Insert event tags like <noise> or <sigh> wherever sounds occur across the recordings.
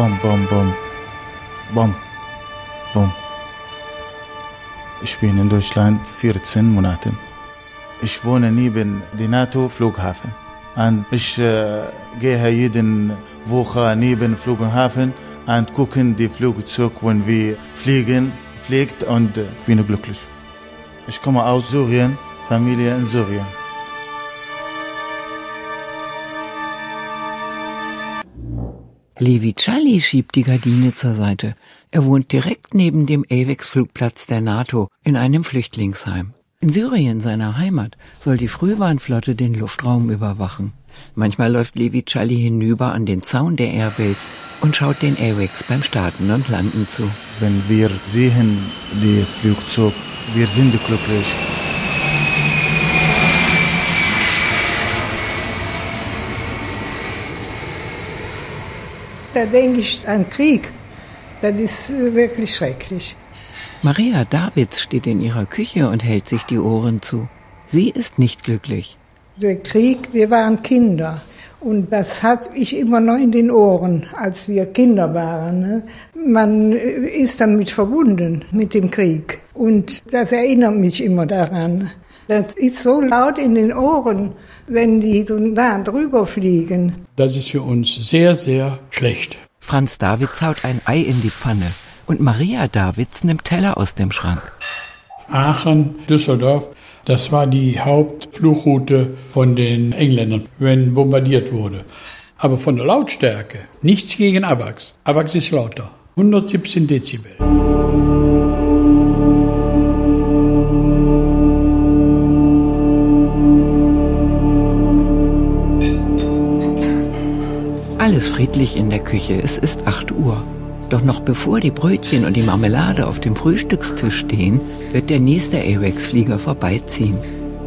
Bom, bom, bom. Bom, bom. Ich bin in Deutschland 14 Monate. Ich wohne neben dem NATO-Flughafen. Und ich äh, gehe jeden Woche neben Flughafen und gucken die Flugzeug, wenn wir fliegen, fliegt und äh, bin glücklich. Ich komme aus Syrien, Familie in Syrien. Levi Challi schiebt die Gardine zur Seite. Er wohnt direkt neben dem AWACS-Flugplatz der NATO in einem Flüchtlingsheim. In Syrien, seiner Heimat, soll die Frühwarnflotte den Luftraum überwachen. Manchmal läuft Levi Challi hinüber an den Zaun der Airbase und schaut den AWACS beim Starten und Landen zu. Wenn wir sehen die Flugzeug, wir sind glücklich. Da denke ich an Krieg. Das ist wirklich schrecklich. Maria Davids steht in ihrer Küche und hält sich die Ohren zu. Sie ist nicht glücklich. Der Krieg, wir waren Kinder. Und das hatte ich immer noch in den Ohren, als wir Kinder waren. Ne? Man ist damit verbunden mit dem Krieg. Und das erinnert mich immer daran. Das ist so laut in den Ohren, wenn die so nah drüber fliegen. Das ist für uns sehr, sehr schlecht. Franz Davids haut ein Ei in die Pfanne und Maria Davids nimmt Teller aus dem Schrank. Aachen, Düsseldorf, das war die Hauptfluchroute von den Engländern, wenn bombardiert wurde. Aber von der Lautstärke nichts gegen AVAX. AVAX ist lauter. 117 Dezibel. Friedlich in der Küche. Es ist 8 Uhr. Doch noch bevor die Brötchen und die Marmelade auf dem Frühstückstisch stehen, wird der nächste AWACS-Flieger vorbeiziehen.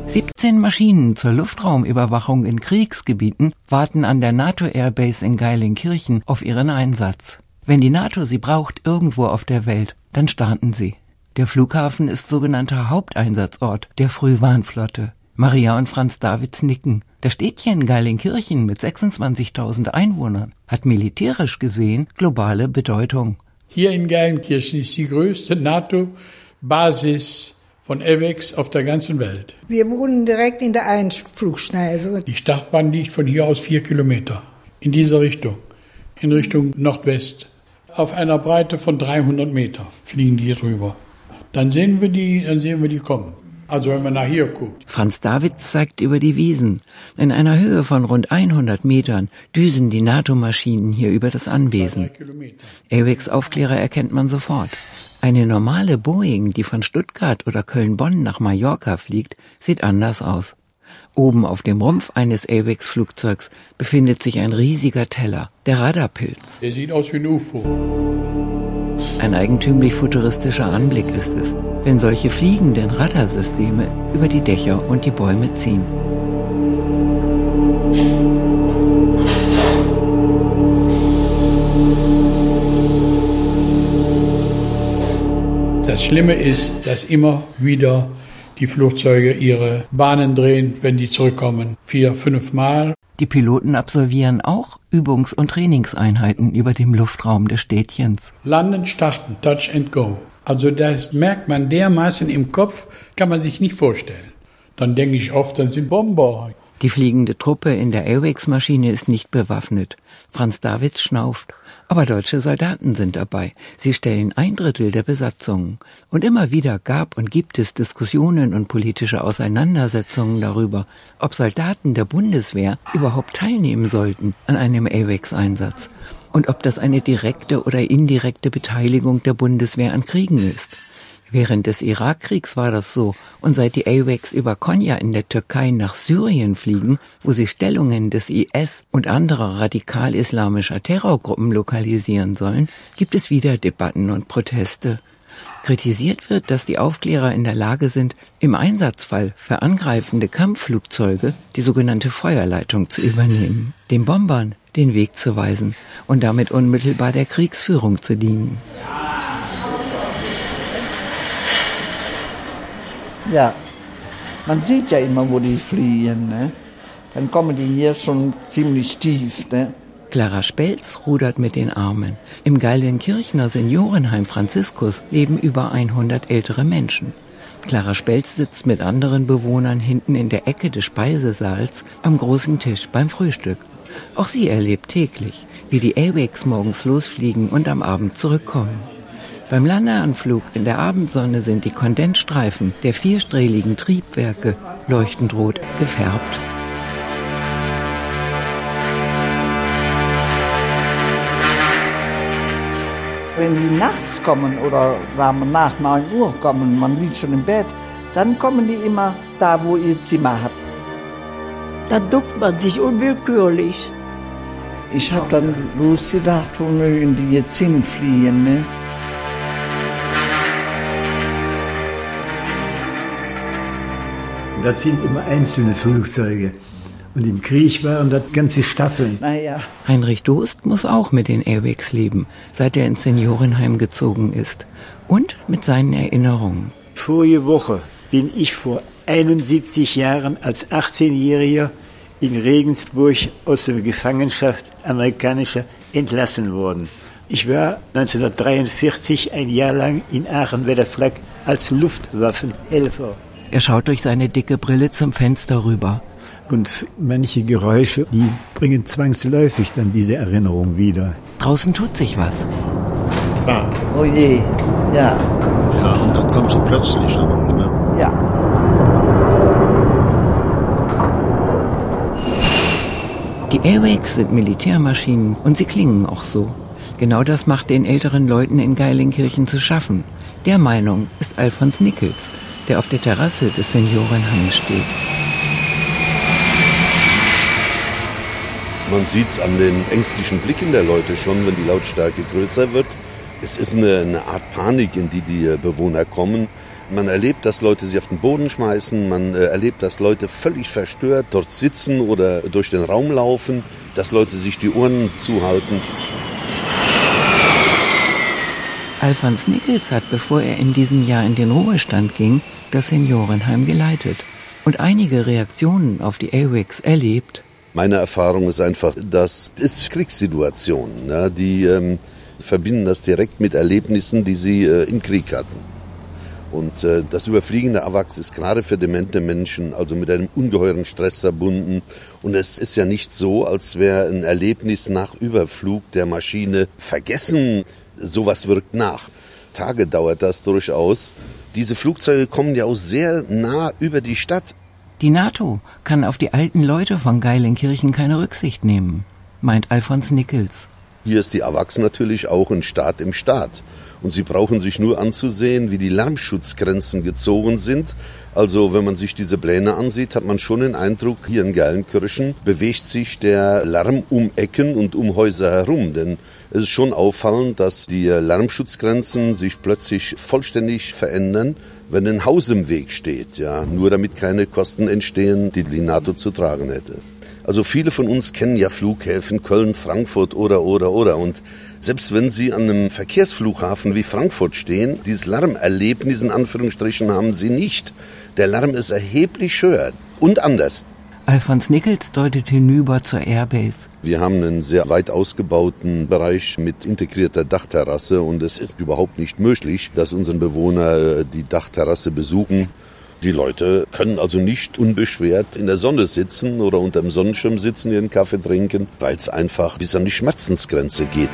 17 Maschinen zur Luftraumüberwachung in Kriegsgebieten warten an der NATO-Airbase in Geilinkirchen auf ihren Einsatz. Wenn die NATO sie braucht irgendwo auf der Welt, dann starten sie. Der Flughafen ist sogenannter Haupteinsatzort der Frühwarnflotte. Maria und Franz Davids nicken. Das Städtchen Geilinkirchen mit 26.000 Einwohnern hat militärisch gesehen globale Bedeutung. Hier in Geilenkirchen ist die größte NATO-Basis von AVEX auf der ganzen Welt. Wir wohnen direkt in der Einflugschneise. Die Startbahn liegt von hier aus vier Kilometer in diese Richtung, in Richtung Nordwest. Auf einer Breite von 300 Meter fliegen die hier drüber. Dann sehen wir die, dann sehen wir die kommen. Also wenn man nach hier guckt. Franz Davids zeigt über die Wiesen. In einer Höhe von rund 100 Metern düsen die NATO-Maschinen hier über das Anwesen. AWACS Aufklärer erkennt man sofort. Eine normale Boeing, die von Stuttgart oder Köln-Bonn nach Mallorca fliegt, sieht anders aus. Oben auf dem Rumpf eines AWACS-Flugzeugs befindet sich ein riesiger Teller, der Radarpilz. Der sieht aus wie ein UFO. Ein eigentümlich futuristischer Anblick ist es, wenn solche fliegenden Radarsysteme über die Dächer und die Bäume ziehen. Das Schlimme ist, dass immer wieder die Flugzeuge ihre Bahnen drehen, wenn die zurückkommen. Vier, fünf Mal. Die Piloten absolvieren auch Übungs- und Trainingseinheiten über dem Luftraum des Städtchens. Landen, starten, touch and go. Also das merkt man dermaßen im Kopf, kann man sich nicht vorstellen. Dann denke ich oft, das sind Bomber. Die fliegende Truppe in der Airwax-Maschine ist nicht bewaffnet. Franz Davids schnauft. Aber deutsche Soldaten sind dabei. Sie stellen ein Drittel der Besatzungen. Und immer wieder gab und gibt es Diskussionen und politische Auseinandersetzungen darüber, ob Soldaten der Bundeswehr überhaupt teilnehmen sollten an einem AWACS-Einsatz und ob das eine direkte oder indirekte Beteiligung der Bundeswehr an Kriegen ist. Während des Irakkriegs war das so, und seit die AWACS über Konya in der Türkei nach Syrien fliegen, wo sie Stellungen des IS und anderer radikal-islamischer Terrorgruppen lokalisieren sollen, gibt es wieder Debatten und Proteste. Kritisiert wird, dass die Aufklärer in der Lage sind, im Einsatzfall für angreifende Kampfflugzeuge die sogenannte Feuerleitung zu übernehmen, den Bombern den Weg zu weisen und damit unmittelbar der Kriegsführung zu dienen. Ja, man sieht ja immer, wo die fliehen. Ne? Dann kommen die hier schon ziemlich tief. Ne? Clara Spelz rudert mit den Armen. Im Geilenkirchner Seniorenheim Franziskus leben über 100 ältere Menschen. Clara Spelz sitzt mit anderen Bewohnern hinten in der Ecke des Speisesaals am großen Tisch beim Frühstück. Auch sie erlebt täglich, wie die Airwags morgens losfliegen und am Abend zurückkommen. Beim Landeanflug in der Abendsonne sind die Kondensstreifen der vierstrahligen Triebwerke leuchtend rot gefärbt. Wenn die nachts kommen oder sagen nach 9 Uhr kommen, man liegt schon im Bett, dann kommen die immer da, wo ihr Zimmer habt. Da duckt man sich unwillkürlich. Ich habe dann losgedacht, wo mögen die jetzt hinfliehen, ne? Das sind immer einzelne Flugzeuge. Und im Krieg waren das ganze Staffeln. Naja. Heinrich Dost muss auch mit den Airwags leben, seit er ins Seniorenheim gezogen ist. Und mit seinen Erinnerungen. Vorige Woche bin ich vor 71 Jahren als 18-Jähriger in Regensburg aus der Gefangenschaft amerikanischer entlassen worden. Ich war 1943 ein Jahr lang in Aachen-Wetterflack als Luftwaffenhelfer. Er schaut durch seine dicke Brille zum Fenster rüber. Und manche Geräusche, die bringen zwangsläufig dann diese Erinnerung wieder. Draußen tut sich was. Ah, Oh je, ja, ja, und das kommt so plötzlich ne? ja. Die Airwags sind Militärmaschinen und sie klingen auch so. Genau das macht den älteren Leuten in Geilinkirchen zu schaffen. Der Meinung ist Alfons Nickels, der auf der Terrasse des Seniorenheims steht. Man sieht es an den ängstlichen Blicken der Leute schon, wenn die Lautstärke größer wird. Es ist eine, eine Art Panik, in die die Bewohner kommen. Man erlebt, dass Leute sich auf den Boden schmeißen. Man äh, erlebt, dass Leute völlig verstört dort sitzen oder durch den Raum laufen. Dass Leute sich die Ohren zuhalten. Alfons Nickels hat, bevor er in diesem Jahr in den Ruhestand ging, das Seniorenheim geleitet und einige Reaktionen auf die Airwags erlebt. Meine Erfahrung ist einfach, das ist Kriegssituation. Ja, die ähm, verbinden das direkt mit Erlebnissen, die sie äh, im Krieg hatten. Und äh, das Überfliegen der AWACS ist gerade für demente Menschen also mit einem ungeheuren Stress verbunden. Und es ist ja nicht so, als wäre ein Erlebnis nach Überflug der Maschine vergessen. Sowas wirkt nach. Tage dauert das durchaus. Diese Flugzeuge kommen ja auch sehr nah über die Stadt. Die NATO kann auf die alten Leute von Geilenkirchen keine Rücksicht nehmen, meint Alfons Nickels. Hier ist die AWACS natürlich auch ein Staat im Staat. Und Sie brauchen sich nur anzusehen, wie die Lärmschutzgrenzen gezogen sind. Also wenn man sich diese Pläne ansieht, hat man schon den Eindruck, hier in Geilenkirchen bewegt sich der Lärm um Ecken und um Häuser herum. Denn es ist schon auffallend, dass die Lärmschutzgrenzen sich plötzlich vollständig verändern, wenn ein Haus im Weg steht. Ja, nur damit keine Kosten entstehen, die die NATO zu tragen hätte. Also viele von uns kennen ja Flughäfen Köln, Frankfurt oder oder oder und selbst wenn Sie an einem Verkehrsflughafen wie Frankfurt stehen, dieses Lärmerlebnis in Anführungsstrichen haben Sie nicht. Der Lärm ist erheblich höher und anders. Alfons Nickels deutet hinüber zur Airbase. Wir haben einen sehr weit ausgebauten Bereich mit integrierter Dachterrasse und es ist überhaupt nicht möglich, dass unsere Bewohner die Dachterrasse besuchen. Die Leute können also nicht unbeschwert in der Sonne sitzen oder unterm Sonnenschirm sitzen, ihren Kaffee trinken, weil es einfach bis an die Schmerzensgrenze geht.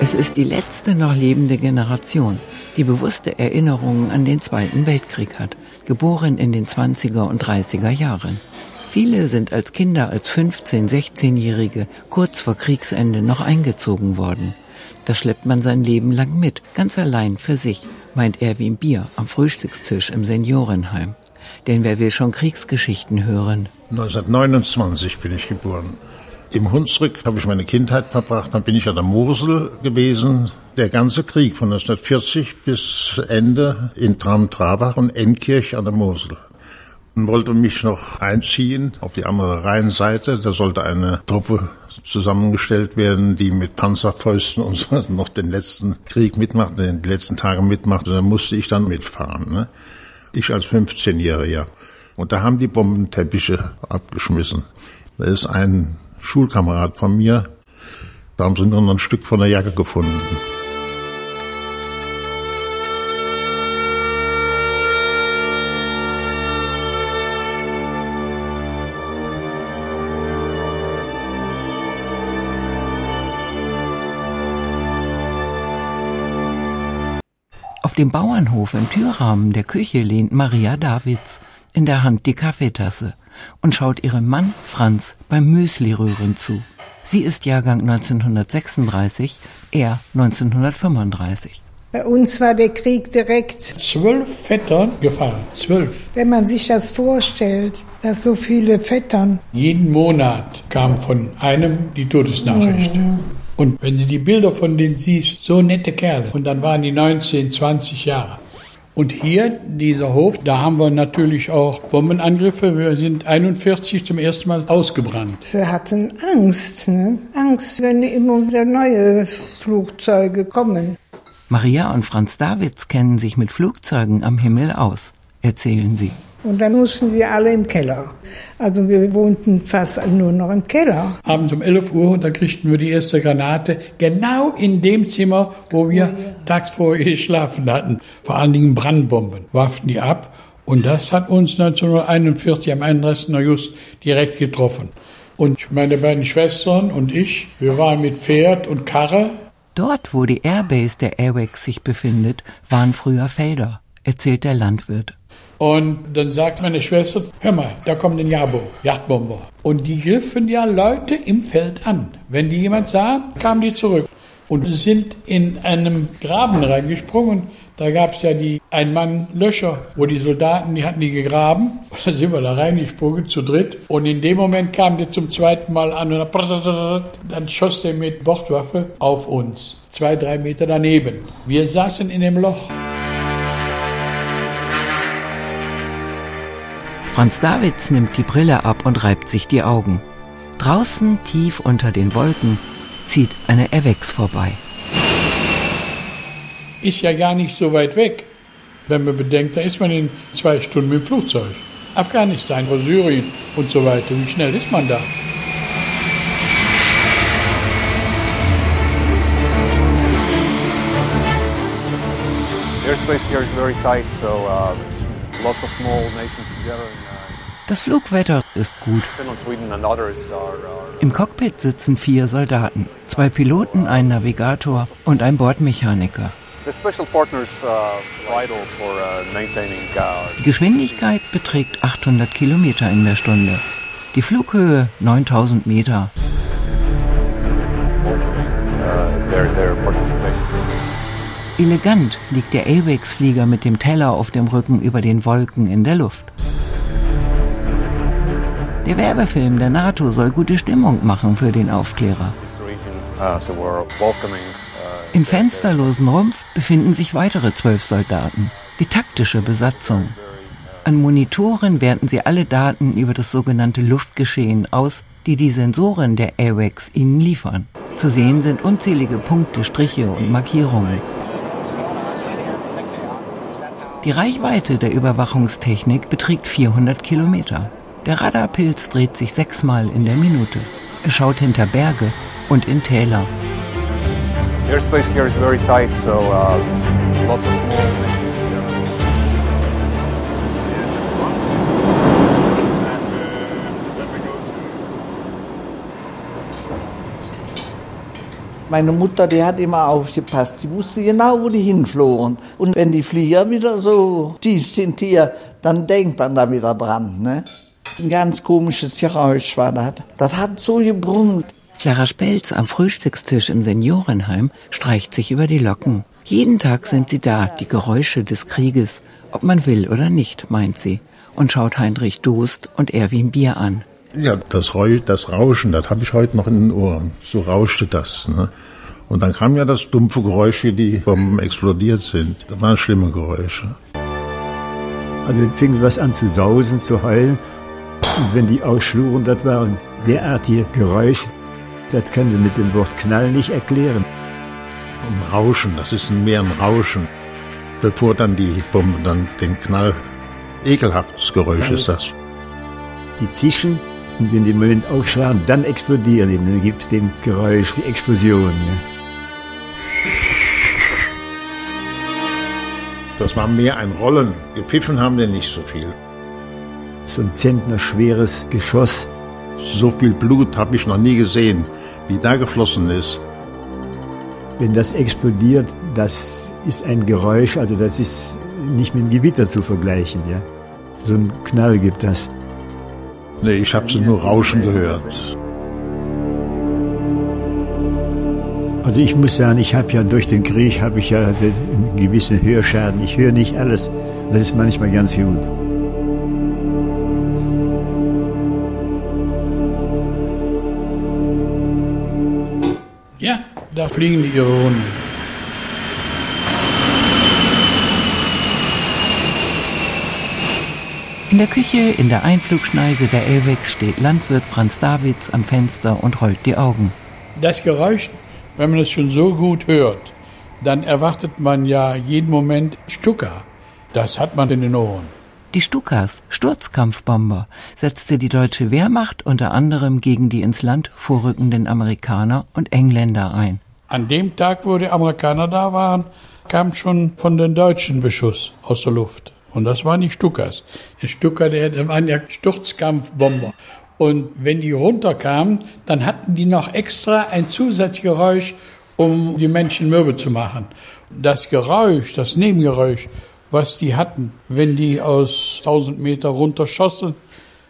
Es ist die letzte noch lebende Generation, die bewusste Erinnerungen an den Zweiten Weltkrieg hat, geboren in den 20er und 30er Jahren. Viele sind als Kinder, als 15-, 16-Jährige kurz vor Kriegsende noch eingezogen worden. Das schleppt man sein Leben lang mit, ganz allein für sich, meint Erwin Bier am Frühstückstisch im Seniorenheim. Denn wer will schon Kriegsgeschichten hören? 1929 bin ich geboren. Im Hunsrück habe ich meine Kindheit verbracht, dann bin ich an der Mosel gewesen. Der ganze Krieg von 1940 bis Ende in Tram-Trabach und Enkirch an der Mosel. Und wollte mich noch einziehen auf die andere Rheinseite. Da sollte eine Truppe zusammengestellt werden, die mit Panzerfäusten und so <laughs> noch den letzten Krieg mitmachen, den letzten Tage mitmachen. Da musste ich dann mitfahren. Ne? Ich als 15-Jähriger. Und da haben die Bombenteppiche abgeschmissen. Da ist ein Schulkamerad von mir, da haben sie nur noch ein Stück von der Jacke gefunden. Auf dem Bauernhof im Türrahmen der Küche lehnt Maria Davids, in der Hand die Kaffeetasse und schaut ihrem Mann Franz beim Müslirühren zu. Sie ist Jahrgang 1936, er 1935. Bei uns war der Krieg direkt. Zwölf Vettern gefallen, zwölf. Wenn man sich das vorstellt, dass so viele Vettern. Jeden Monat kam von einem die Todesnachricht. Mhm. Und wenn du die Bilder von denen siehst, so nette Kerle. Und dann waren die 19, 20 Jahre. Und hier, dieser Hof, da haben wir natürlich auch Bombenangriffe. Wir sind 41 zum ersten Mal ausgebrannt. Wir hatten Angst, ne? Angst, wenn immer wieder neue Flugzeuge kommen. Maria und Franz Davids kennen sich mit Flugzeugen am Himmel aus, erzählen sie. Und dann mussten wir alle im Keller. Also wir wohnten fast nur noch im Keller. Abends um 11 Uhr, da kriegten wir die erste Granate, genau in dem Zimmer, wo wir oh, ja. tags vorher geschlafen hatten. Vor allen Dingen Brandbomben warfen die ab. Und das hat uns 1941 am 31. August direkt getroffen. Und meine beiden Schwestern und ich, wir waren mit Pferd und Karre. Dort, wo die Airbase der Airwax sich befindet, waren früher Felder, erzählt der Landwirt. Und dann sagt meine Schwester, hör mal, da kommt ein Jabo, Yachtbomber. Und die griffen ja Leute im Feld an. Wenn die jemand sahen, kamen die zurück und sind in einem Graben reingesprungen. Da gab es ja die Ein-Mann-Löcher, wo die Soldaten, die hatten die gegraben. <laughs> Da sind wir da reingesprungen, zu dritt. Und in dem Moment kam der zum zweiten Mal an und dann schoss der mit Bordwaffe auf uns. Zwei, drei Meter daneben. Wir saßen in dem Loch. Franz Davids nimmt die Brille ab und reibt sich die Augen. Draußen, tief unter den Wolken, zieht eine Erwex vorbei. Ist ja gar nicht so weit weg. Wenn man bedenkt, da ist man in zwei Stunden mit dem Flugzeug. Afghanistan, Syrien und so weiter. Wie schnell ist man da? airspace here is very tight, so uh, lots of small nations. Das Flugwetter ist gut. Im Cockpit sitzen vier Soldaten, zwei Piloten, ein Navigator und ein Bordmechaniker. Uh, uh, Die Geschwindigkeit beträgt 800 Kilometer in der Stunde. Die Flughöhe 9000 Meter. Uh, Elegant liegt der AWACS-Flieger mit dem Teller auf dem Rücken über den Wolken in der Luft. Der Werbefilm der NATO soll gute Stimmung machen für den Aufklärer. Im fensterlosen Rumpf befinden sich weitere zwölf Soldaten, die taktische Besatzung. An Monitoren werten sie alle Daten über das sogenannte Luftgeschehen aus, die die Sensoren der AWACS ihnen liefern. Zu sehen sind unzählige Punkte, Striche und Markierungen. Die Reichweite der Überwachungstechnik beträgt 400 Kilometer. Der Radarpilz dreht sich sechsmal in der Minute. Er schaut hinter Berge und in Täler. Airspace here is very tight, so uh, lots of small Meine Mutter, die hat immer aufgepasst. Die wusste genau, wo die hinflogen. Und wenn die Flieger wieder so tief sind hier, dann denkt man da wieder dran. Ne? Ein ganz komisches Geräusch war das. Das hat so gebrummt. Clara Spelz am Frühstückstisch im Seniorenheim streicht sich über die Locken. Jeden Tag sind sie da, die Geräusche des Krieges, ob man will oder nicht, meint sie, und schaut Heinrich Dost und Erwin Bier an. Ja, das, Räu das Rauschen, das habe ich heute noch in den Ohren. So rauschte das. Ne? Und dann kam ja das dumpfe Geräusch, wie die Bomben explodiert sind. Das waren schlimme Geräusche. Also fing was an zu sausen, zu heulen. Und wenn die ausschlugen, das waren derartige Geräusche. Das können Sie mit dem Wort Knall nicht erklären. Ein Rauschen, das ist mehr ein Rauschen. Bevor dann die Bombe dann den Knall, ekelhaftes Geräusch ist das. Die zischen und wenn die Mühlen aufschlagen, dann explodieren die. Dann gibt es den Geräusch, die Explosion. Ja. Das war mehr ein Rollen. Gepfiffen haben wir nicht so viel. So ein Zentner schweres Geschoss. So viel Blut habe ich noch nie gesehen, wie da geflossen ist. Wenn das explodiert, das ist ein Geräusch, also das ist nicht mit dem Gewitter zu vergleichen. Ja? So ein Knall gibt das. Nee, ich habe nur Rauschen gehört. Also ich muss sagen, ich habe ja durch den Krieg habe ich ja einen gewissen Hörschaden. Ich höre nicht alles. Das ist manchmal ganz gut. Da fliegen die ihre Runden. In der Küche in der Einflugschneise der Elwex steht Landwirt Franz Davids am Fenster und rollt die Augen. Das Geräusch, wenn man es schon so gut hört, dann erwartet man ja jeden Moment Stuka. Das hat man in den Ohren. Die Stukas, Sturzkampfbomber, setzte die deutsche Wehrmacht unter anderem gegen die ins Land vorrückenden Amerikaner und Engländer ein. An dem Tag, wo die Amerikaner da waren, kam schon von den Deutschen Beschuss aus der Luft. Und das waren die Stuckers. Die Stucker, der waren ja Sturzkampfbomber. Und wenn die runterkamen, dann hatten die noch extra ein Zusatzgeräusch, um die Menschen mürbe zu machen. Das Geräusch, das Nebengeräusch, was die hatten, wenn die aus 1000 Meter runterschossen,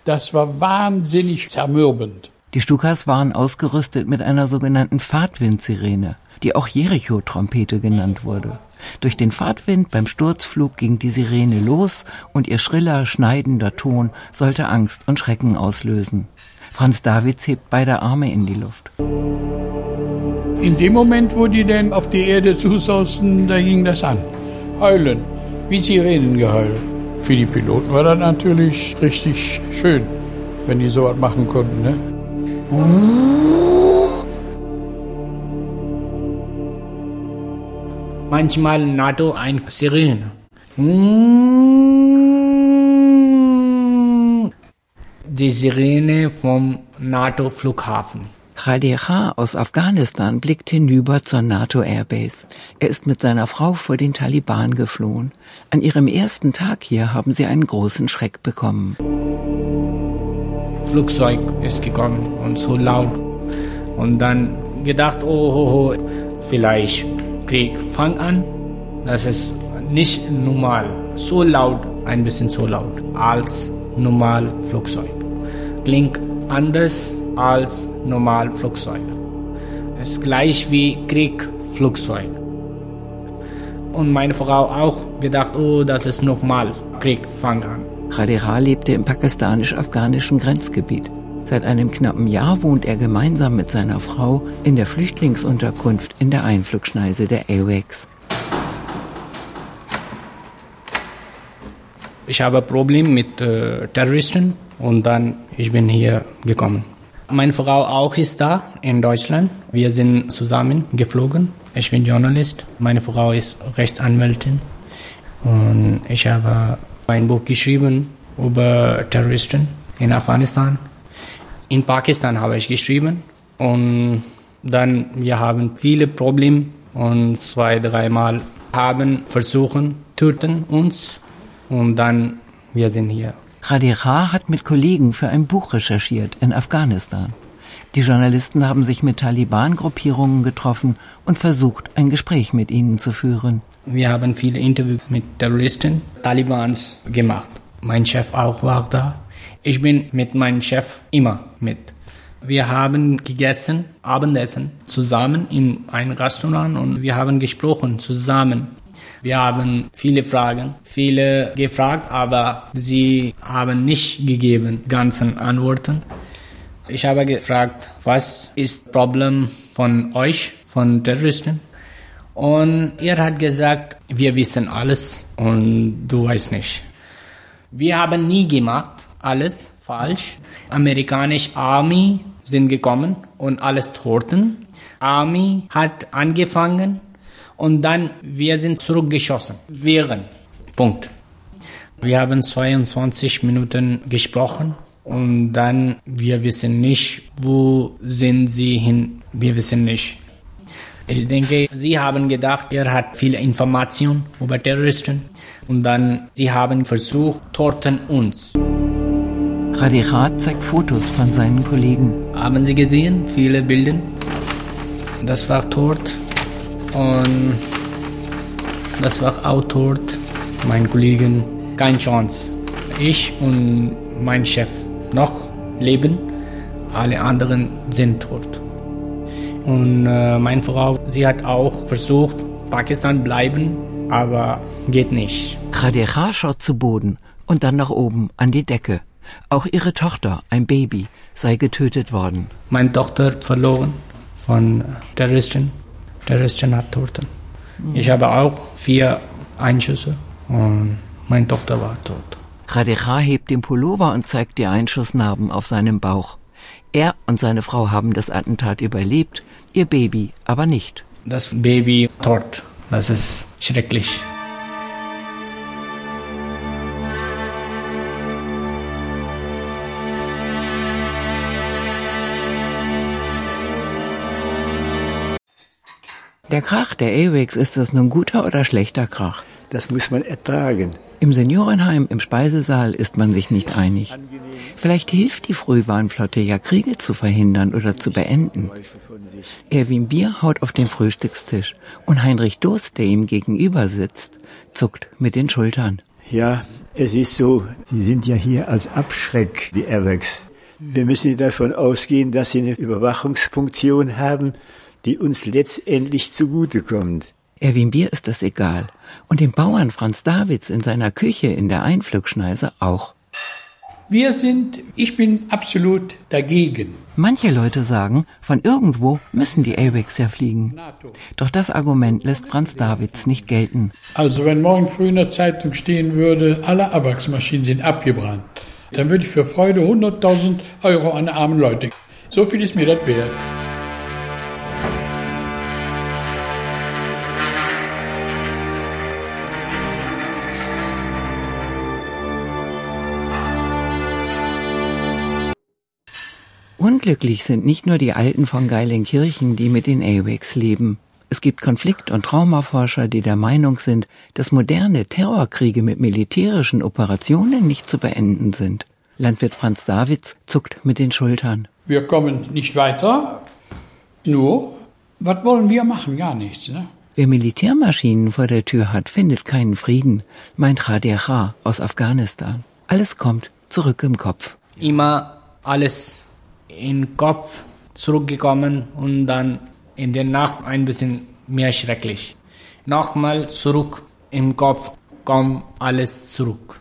das war wahnsinnig zermürbend. Die Stukas waren ausgerüstet mit einer sogenannten Fahrtwindsirene, die auch Jericho-Trompete genannt wurde. Durch den Fahrtwind beim Sturzflug ging die Sirene los und ihr schriller, schneidender Ton sollte Angst und Schrecken auslösen. Franz Davids hebt beide Arme in die Luft. In dem Moment, wo die denn auf die Erde zusausten, da ging das an. Heulen, wie Sirenengeheul. Für die Piloten war das natürlich richtig schön, wenn die sowas machen konnten. Ne? Manchmal NATO ein Sirene. Die Sirene vom NATO-Flughafen. Kha aus Afghanistan blickt hinüber zur NATO-Airbase. Er ist mit seiner Frau vor den Taliban geflohen. An ihrem ersten Tag hier haben sie einen großen Schreck bekommen. Flugzeug ist gekommen und so laut. Und dann gedacht, oh, oh, oh vielleicht Krieg fang an. Das ist nicht normal, so laut, ein bisschen so laut als normal Flugzeug. Klingt anders als normal Flugzeug. Ist gleich wie Kriegflugzeug. Und meine Frau auch gedacht, oh, das ist nochmal Krieg fang an. Khadira lebte im pakistanisch-afghanischen Grenzgebiet. Seit einem knappen Jahr wohnt er gemeinsam mit seiner Frau in der Flüchtlingsunterkunft in der Einflugschneise der AWACS. Ich habe Probleme mit äh, Terroristen und dann ich bin hier gekommen. Meine Frau auch ist da in Deutschland. Wir sind zusammen geflogen. Ich bin Journalist. Meine Frau ist Rechtsanwältin und ich habe ein Buch geschrieben über Terroristen in Afghanistan. In Pakistan habe ich geschrieben und dann wir haben viele Probleme und zwei, dreimal haben versuchen, töten uns und dann wir sind hier. Khadira hat mit Kollegen für ein Buch recherchiert in Afghanistan. Die Journalisten haben sich mit Taliban-Gruppierungen getroffen und versucht, ein Gespräch mit ihnen zu führen. Wir haben viele Interviews mit Terroristen, Talibans gemacht. Mein Chef auch war da. Ich bin mit meinem Chef immer mit. Wir haben gegessen, Abendessen zusammen in einem Restaurant und wir haben gesprochen zusammen. Wir haben viele Fragen, viele gefragt, aber sie haben nicht gegeben ganzen Antworten. Ich habe gefragt, was ist Problem von euch, von Terroristen? Und er hat gesagt, wir wissen alles und du weißt nicht. Wir haben nie gemacht alles falsch. Amerikanische Army sind gekommen und alles toten. Army hat angefangen und dann wir sind zurückgeschossen. Während. Punkt. Wir haben 22 Minuten gesprochen und dann wir wissen nicht, wo sind sie hin. Wir wissen nicht. Ich denke, sie haben gedacht, er hat viele Informationen über Terroristen und dann sie haben versucht, torten uns. Radichat zeigt Fotos von seinen Kollegen. Haben Sie gesehen? Viele Bilder. Das war tot und das war auch tot. Mein Kollegen, keine Chance. Ich und mein Chef noch leben, alle anderen sind tot. Und äh, meine Frau, sie hat auch versucht, Pakistan bleiben, aber geht nicht. Radikha schaut zu Boden und dann nach oben an die Decke. Auch ihre Tochter, ein Baby, sei getötet worden. Meine Tochter verloren von Terroristen. Terroristen hat Toten. Ich habe auch vier Einschüsse und meine Tochter war tot. Radekha hebt den Pullover und zeigt die Einschussnarben auf seinem Bauch. Er und seine Frau haben das Attentat überlebt, ihr Baby aber nicht. Das Baby tot. Das ist schrecklich. Der Krach der Airwax, ist das nun guter oder schlechter Krach? Das muss man ertragen. Im Seniorenheim, im Speisesaal ist man sich nicht einig. Vielleicht hilft die Frühwarnflotte ja, Kriege zu verhindern oder zu beenden. Erwin Bier haut auf den Frühstückstisch und Heinrich Durst, der ihm gegenüber sitzt, zuckt mit den Schultern. Ja, es ist so, Sie sind ja hier als Abschreck, die Airwax. Wir müssen davon ausgehen, dass Sie eine Überwachungsfunktion haben, die uns letztendlich zugutekommt. Erwin Bier ist das egal. Und dem Bauern Franz Davids in seiner Küche in der Einflugschneise auch. Wir sind, ich bin absolut dagegen. Manche Leute sagen, von irgendwo müssen die AWACS ja fliegen. Doch das Argument lässt Franz Davids nicht gelten. Also wenn morgen früh in der Zeitung stehen würde, alle AWACS-Maschinen sind abgebrannt, dann würde ich für Freude 100.000 Euro an armen Leute. So viel ist mir das wert. Unglücklich sind nicht nur die Alten von Geilenkirchen, die mit den AWACS leben. Es gibt Konflikt- und Traumaforscher, die der Meinung sind, dass moderne Terrorkriege mit militärischen Operationen nicht zu beenden sind. Landwirt Franz Davids zuckt mit den Schultern. Wir kommen nicht weiter. Nur, was wollen wir machen? Gar nichts. Ne? Wer Militärmaschinen vor der Tür hat, findet keinen Frieden, meint Khadir aus Afghanistan. Alles kommt zurück im Kopf. Immer alles in Kopf zurückgekommen und dann in der Nacht ein bisschen mehr schrecklich. Nochmal zurück im Kopf kommt alles zurück.